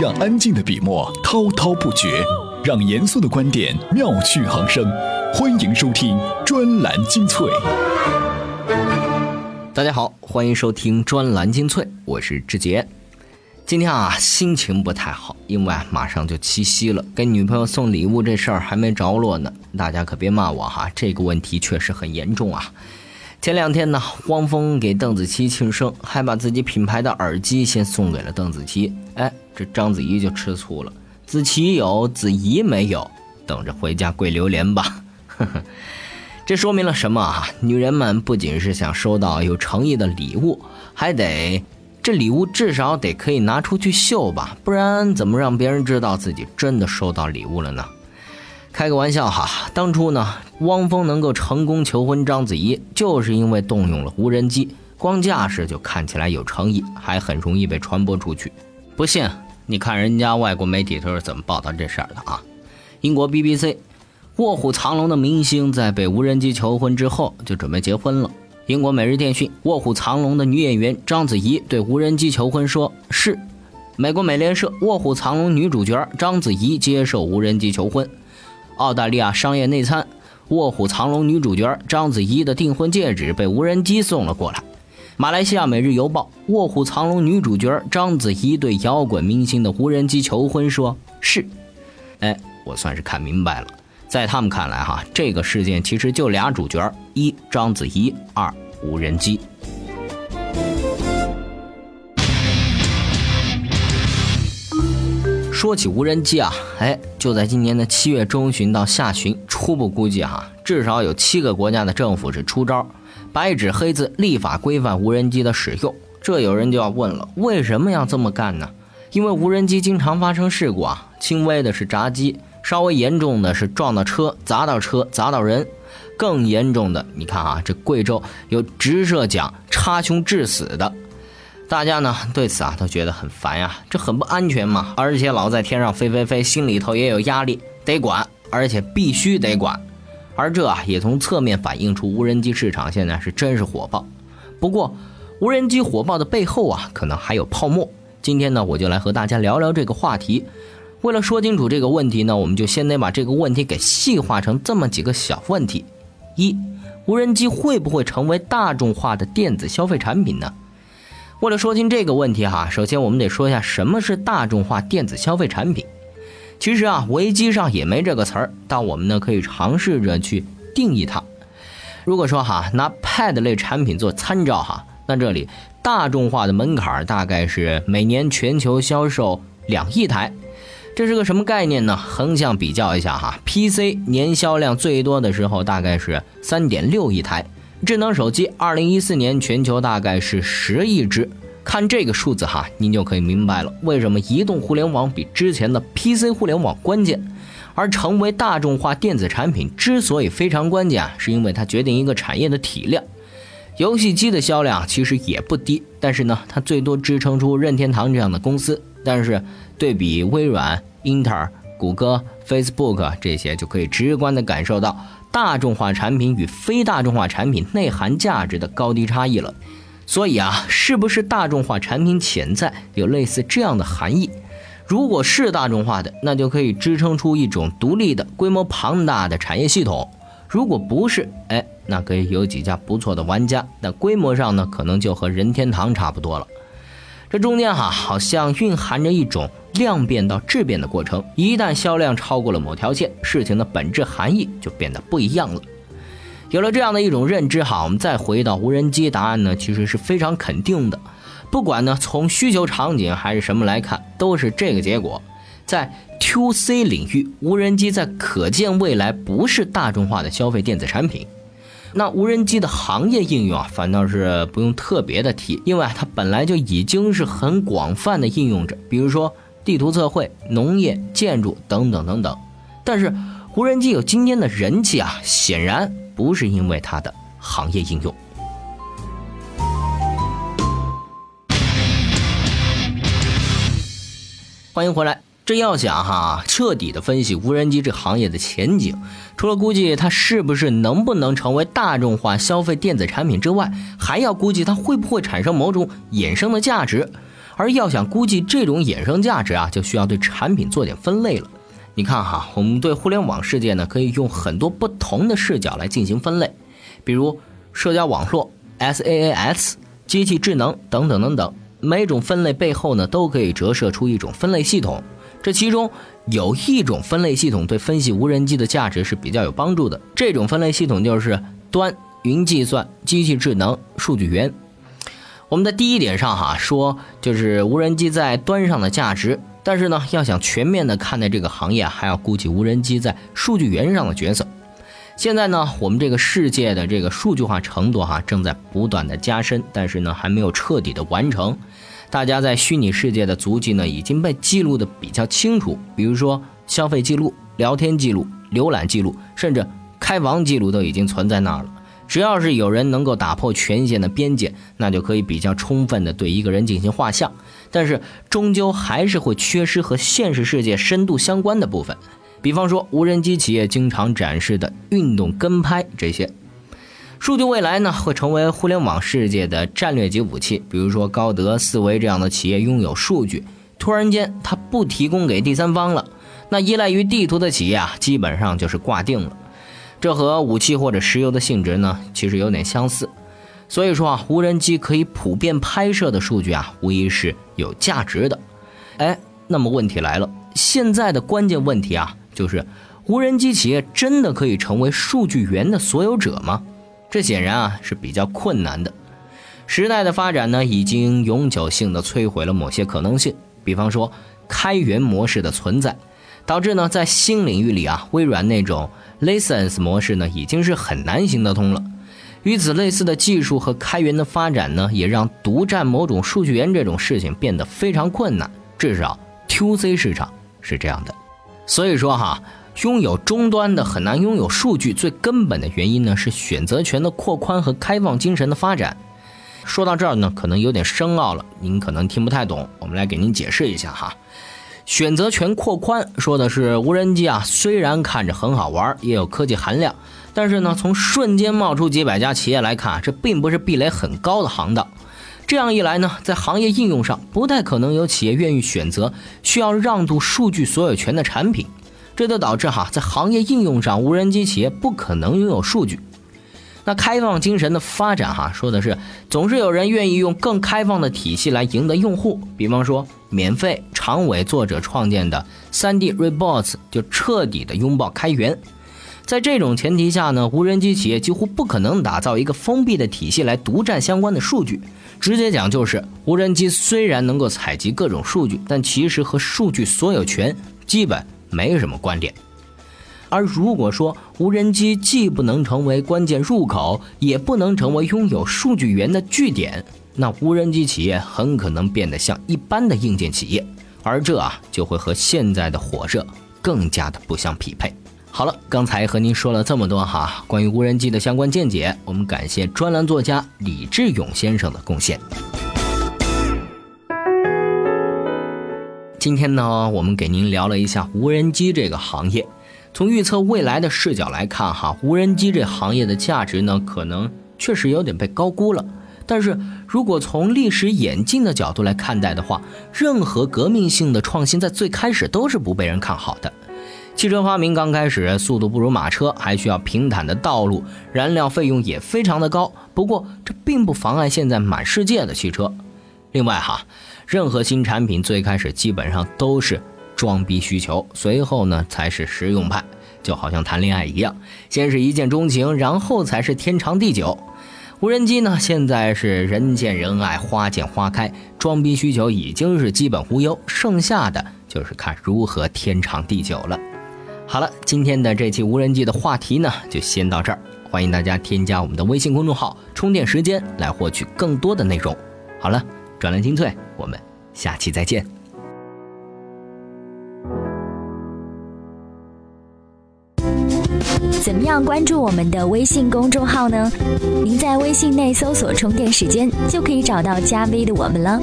让安静的笔墨滔滔不绝，让严肃的观点妙趣横生。欢迎收听专栏精粹。大家好，欢迎收听专栏精粹，我是志杰。今天啊，心情不太好，因为马上就七夕了，给女朋友送礼物这事儿还没着落呢。大家可别骂我哈，这个问题确实很严重啊。前两天呢，汪峰给邓紫棋庆生，还把自己品牌的耳机先送给了邓紫棋。哎，这章子怡就吃醋了，紫琪有，子怡没有，等着回家跪榴莲吧。呵呵，这说明了什么啊？女人们不仅是想收到有诚意的礼物，还得这礼物至少得可以拿出去秀吧，不然怎么让别人知道自己真的收到礼物了呢？开个玩笑哈，当初呢，汪峰能够成功求婚章子怡，就是因为动用了无人机，光架势就看起来有诚意，还很容易被传播出去。不信，你看人家外国媒体都是怎么报道这事儿的啊？英国 BBC，卧虎藏龙的明星在被无人机求婚之后，就准备结婚了。英国《每日电讯》，卧虎藏龙的女演员章子怡对无人机求婚说是。美国美联社，卧虎藏龙女主角章子怡接受无人机求婚。澳大利亚商业内参，《卧虎藏龙》女主角章子怡的订婚戒指被无人机送了过来。马来西亚《每日邮报》，《卧虎藏龙》女主角章子怡对摇滚明星的无人机求婚，说是。哎，我算是看明白了，在他们看来，哈，这个事件其实就俩主角：一章子怡，二无人机。说起无人机啊，哎，就在今年的七月中旬到下旬，初步估计哈，至少有七个国家的政府是出招，白纸黑字立法规范无人机的使用。这有人就要问了，为什么要这么干呢？因为无人机经常发生事故啊，轻微的是炸机，稍微严重的是撞到车、砸到车、砸到人，更严重的，你看啊，这贵州有直射桨插胸致死的。大家呢对此啊都觉得很烦呀，这很不安全嘛，而且老在天上飞飞飞，心里头也有压力，得管，而且必须得管。而这啊也从侧面反映出无人机市场现在是真是火爆。不过，无人机火爆的背后啊，可能还有泡沫。今天呢，我就来和大家聊聊这个话题。为了说清楚这个问题呢，我们就先得把这个问题给细化成这么几个小问题：一，无人机会不会成为大众化的电子消费产品呢？为了说清这个问题哈，首先我们得说一下什么是大众化电子消费产品。其实啊，维基上也没这个词儿，但我们呢可以尝试着去定义它。如果说哈拿 Pad 类产品做参照哈，那这里大众化的门槛大概是每年全球销售两亿台。这是个什么概念呢？横向比较一下哈，PC 年销量最多的时候大概是三点六亿台。智能手机，二零一四年全球大概是十亿只。看这个数字哈，您就可以明白了，为什么移动互联网比之前的 PC 互联网关键。而成为大众化电子产品之所以非常关键啊，是因为它决定一个产业的体量。游戏机的销量其实也不低，但是呢，它最多支撑出任天堂这样的公司。但是对比微软、英特尔、谷歌、Facebook 这些，就可以直观的感受到。大众化产品与非大众化产品内涵价值的高低差异了，所以啊，是不是大众化产品潜在有类似这样的含义？如果是大众化的，那就可以支撑出一种独立的、规模庞大的产业系统；如果不是，哎，那可以有几家不错的玩家，但规模上呢，可能就和任天堂差不多了。这中间哈，好像蕴含着一种。量变到质变的过程，一旦销量超过了某条线，事情的本质含义就变得不一样了。有了这样的一种认知，哈，我们再回到无人机答案呢，其实是非常肯定的。不管呢从需求场景还是什么来看，都是这个结果。在 To C 领域，无人机在可见未来不是大众化的消费电子产品。那无人机的行业应用啊，反倒是不用特别的提，因为它本来就已经是很广泛的应用着，比如说。地图测绘、农业、建筑等等等等，但是无人机有今天的人气啊，显然不是因为它的行业应用。欢迎回来，这要想哈彻底的分析无人机这行业的前景，除了估计它是不是能不能成为大众化消费电子产品之外，还要估计它会不会产生某种衍生的价值。而要想估计这种衍生价值啊，就需要对产品做点分类了。你看哈，我们对互联网世界呢，可以用很多不同的视角来进行分类，比如社交网络、SaaS、机器智能等等等等。每种分类背后呢，都可以折射出一种分类系统。这其中有一种分类系统对分析无人机的价值是比较有帮助的。这种分类系统就是端、云计算、机器智能、数据源。我们在第一点上哈说，就是无人机在端上的价值。但是呢，要想全面的看待这个行业，还要估计无人机在数据源上的角色。现在呢，我们这个世界的这个数据化程度哈正在不断的加深，但是呢还没有彻底的完成。大家在虚拟世界的足迹呢已经被记录的比较清楚，比如说消费记录、聊天记录、浏览记录，甚至开房记录都已经存在那儿了。只要是有人能够打破权限的边界，那就可以比较充分的对一个人进行画像。但是终究还是会缺失和现实世界深度相关的部分，比方说无人机企业经常展示的运动跟拍这些。数据未来呢会成为互联网世界的战略级武器，比如说高德、四维这样的企业拥有数据，突然间它不提供给第三方了，那依赖于地图的企业啊基本上就是挂定了。这和武器或者石油的性质呢其实有点相似。所以说啊，无人机可以普遍拍摄的数据啊，无疑是有价值的。哎，那么问题来了，现在的关键问题啊，就是无人机企业真的可以成为数据源的所有者吗？这显然啊是比较困难的。时代的发展呢，已经永久性的摧毁了某些可能性，比方说开源模式的存在，导致呢在新领域里啊，微软那种 license 模式呢，已经是很难行得通了。与此类似的技术和开源的发展呢，也让独占某种数据源这种事情变得非常困难。至少 To C 市场是这样的。所以说哈，拥有终端的很难拥有数据，最根本的原因呢是选择权的扩宽和开放精神的发展。说到这儿呢，可能有点深奥了，您可能听不太懂。我们来给您解释一下哈。选择权扩宽说的是无人机啊，虽然看着很好玩，也有科技含量。但是呢，从瞬间冒出几百家企业来看，这并不是壁垒很高的行当。这样一来呢，在行业应用上不太可能有企业愿意选择需要让渡数据所有权的产品，这就导致哈，在行业应用上，无人机企业不可能拥有数据。那开放精神的发展哈，说的是总是有人愿意用更开放的体系来赢得用户。比方说，免费长尾作者创建的 3D Robots 就彻底的拥抱开源。在这种前提下呢，无人机企业几乎不可能打造一个封闭的体系来独占相关的数据。直接讲就是，无人机虽然能够采集各种数据，但其实和数据所有权基本没什么关联。而如果说无人机既不能成为关键入口，也不能成为拥有数据源的据点，那无人机企业很可能变得像一般的硬件企业，而这啊就会和现在的火热更加的不相匹配。好了，刚才和您说了这么多哈，关于无人机的相关见解，我们感谢专栏作家李志勇先生的贡献。今天呢，我们给您聊了一下无人机这个行业。从预测未来的视角来看哈，无人机这行业的价值呢，可能确实有点被高估了。但是如果从历史演进的角度来看待的话，任何革命性的创新在最开始都是不被人看好的。汽车发明刚开始，速度不如马车，还需要平坦的道路，燃料费用也非常的高。不过这并不妨碍现在满世界的汽车。另外哈，任何新产品最开始基本上都是装逼需求，随后呢才是实用派，就好像谈恋爱一样，先是一见钟情，然后才是天长地久。无人机呢，现在是人见人爱，花见花开，装逼需求已经是基本无忧，剩下的就是看如何天长地久了。好了，今天的这期无人机的话题呢，就先到这儿。欢迎大家添加我们的微信公众号“充电时间”来获取更多的内容。好了，转栏精粹，我们下期再见。怎么样关注我们的微信公众号呢？您在微信内搜索“充电时间”就可以找到加 V 的我们了。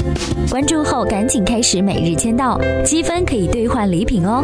关注后赶紧开始每日签到，积分可以兑换礼品哦。